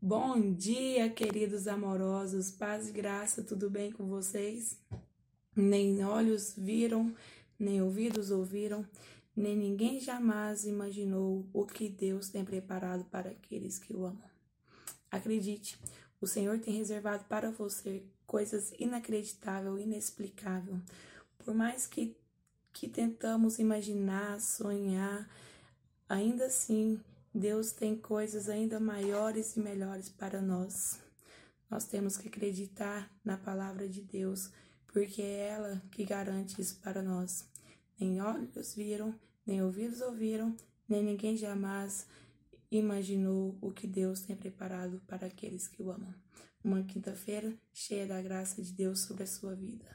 Bom dia, queridos amorosos, paz e graça, tudo bem com vocês? Nem olhos viram, nem ouvidos ouviram, nem ninguém jamais imaginou o que Deus tem preparado para aqueles que o amam. Acredite, o Senhor tem reservado para você coisas inacreditáveis, inexplicáveis. Por mais que, que tentamos imaginar, sonhar, ainda assim Deus tem coisas ainda maiores e melhores para nós. Nós temos que acreditar na palavra de Deus, porque é ela que garante isso para nós. Nem olhos viram, nem ouvidos ouviram, nem ninguém jamais imaginou o que Deus tem preparado para aqueles que o amam. Uma quinta-feira cheia da graça de Deus sobre a sua vida.